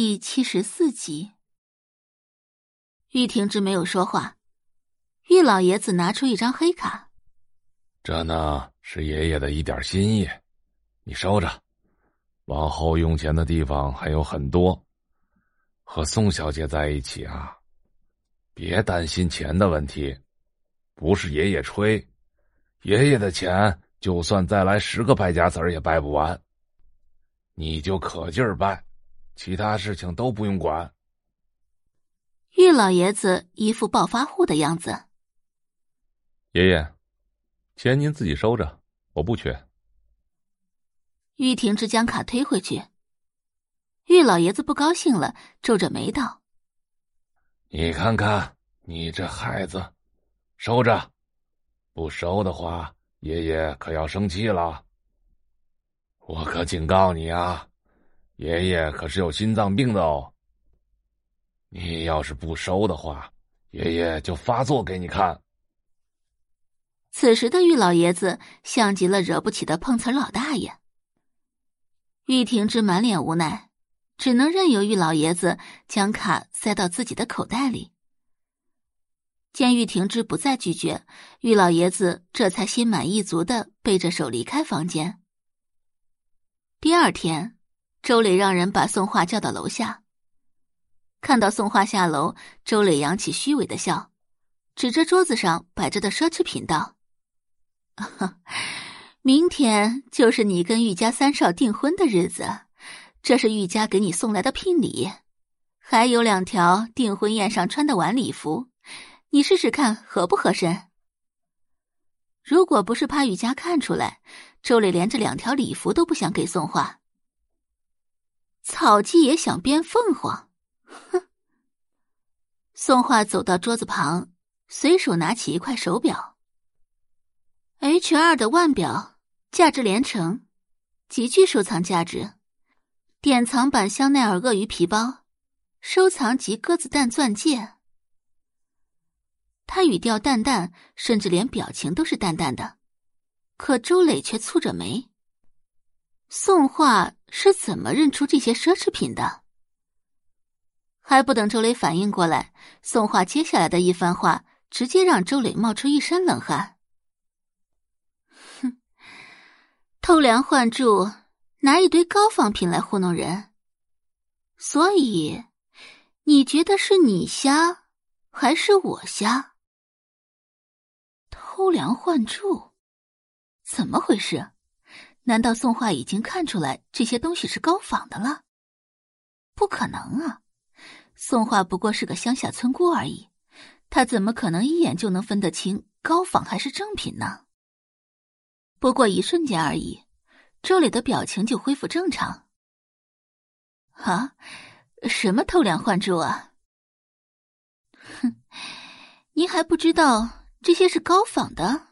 第七十四集，玉婷之没有说话。玉老爷子拿出一张黑卡，这呢是爷爷的一点心意，你收着。往后用钱的地方还有很多。和宋小姐在一起啊，别担心钱的问题。不是爷爷吹，爷爷的钱就算再来十个败家子儿也败不完。你就可劲儿败。其他事情都不用管。玉老爷子一副暴发户的样子。爷爷，钱您自己收着，我不缺。玉婷之将卡推回去。玉老爷子不高兴了，皱着眉道：“你看看，你这孩子，收着，不收的话，爷爷可要生气了。我可警告你啊！”爷爷可是有心脏病的哦。你要是不收的话，爷爷就发作给你看。此时的玉老爷子像极了惹不起的碰瓷儿老大爷。玉婷之满脸无奈，只能任由玉老爷子将卡塞到自己的口袋里。见玉婷之不再拒绝，玉老爷子这才心满意足的背着手离开房间。第二天。周磊让人把宋画叫到楼下。看到宋画下楼，周磊扬起虚伪的笑，指着桌子上摆着的奢侈品道：“ 明天就是你跟玉家三少订婚的日子，这是玉家给你送来的聘礼，还有两条订婚宴上穿的晚礼服，你试试看合不合身。如果不是怕玉家看出来，周磊连这两条礼服都不想给宋画。”草鸡也想变凤凰，哼！宋画走到桌子旁，随手拿起一块手表，H 二的腕表，价值连城，极具收藏价值。典藏版香奈儿鳄鱼皮包，收藏级鸽子蛋钻戒。他语调淡淡，甚至连表情都是淡淡的，可周磊却蹙着眉。宋画是怎么认出这些奢侈品的？还不等周磊反应过来，宋画接下来的一番话直接让周磊冒出一身冷汗。哼，偷梁换柱，拿一堆高仿品来糊弄人，所以你觉得是你瞎，还是我瞎？偷梁换柱，怎么回事？难道宋画已经看出来这些东西是高仿的了？不可能啊！宋画不过是个乡下村姑而已，他怎么可能一眼就能分得清高仿还是正品呢？不过一瞬间而已，周磊的表情就恢复正常。啊，什么偷梁换柱啊？哼，您还不知道这些是高仿的？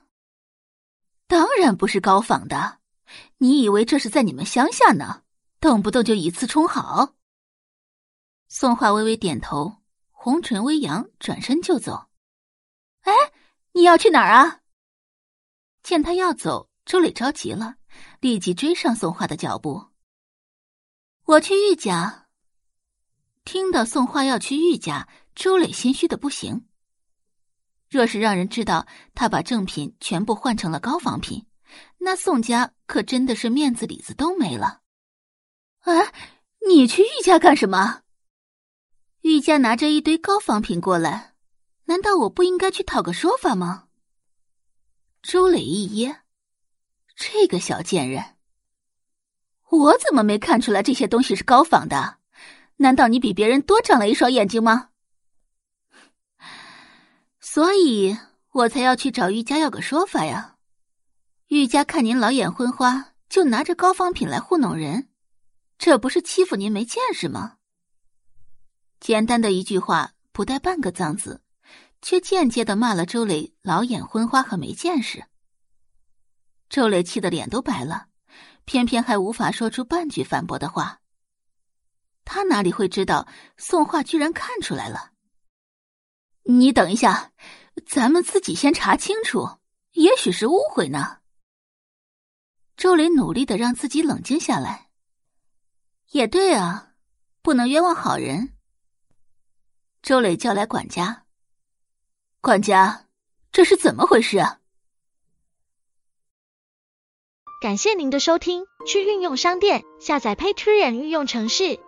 当然不是高仿的。你以为这是在你们乡下呢？动不动就以次充好。宋画微微点头，红唇微扬，转身就走。哎，你要去哪儿啊？见他要走，周磊着急了，立即追上宋画的脚步。我去玉家。听到宋画要去玉家，周磊心虚的不行。若是让人知道他把正品全部换成了高仿品。那宋家可真的是面子里子都没了。啊，你去玉家干什么？玉家拿着一堆高仿品过来，难道我不应该去讨个说法吗？周磊一噎，这个小贱人，我怎么没看出来这些东西是高仿的？难道你比别人多长了一双眼睛吗？所以我才要去找玉家要个说法呀。玉家看您老眼昏花，就拿着高仿品来糊弄人，这不是欺负您没见识吗？简单的一句话，不带半个脏字，却间接的骂了周磊老眼昏花和没见识。周磊气得脸都白了，偏偏还无法说出半句反驳的话。他哪里会知道宋画居然看出来了？你等一下，咱们自己先查清楚，也许是误会呢。周磊努力的让自己冷静下来。也对啊，不能冤枉好人。周磊叫来管家，管家，这是怎么回事啊？感谢您的收听，去运用商店下载 Patreon 运用城市，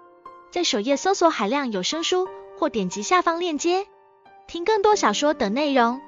在首页搜索海量有声书，或点击下方链接听更多小说等内容。